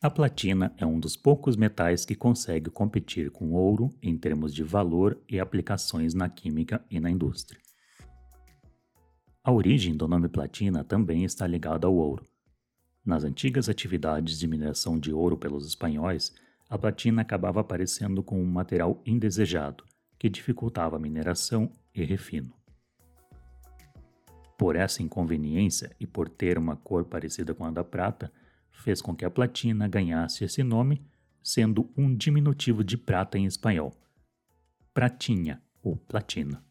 A platina é um dos poucos metais que consegue competir com ouro em termos de valor e aplicações na química e na indústria. A origem do nome platina também está ligada ao ouro. Nas antigas atividades de mineração de ouro pelos espanhóis, a platina acabava aparecendo como um material indesejado, que dificultava a mineração e refino. Por essa inconveniência e por ter uma cor parecida com a da prata, fez com que a platina ganhasse esse nome, sendo um diminutivo de prata em espanhol. Pratinha ou platina.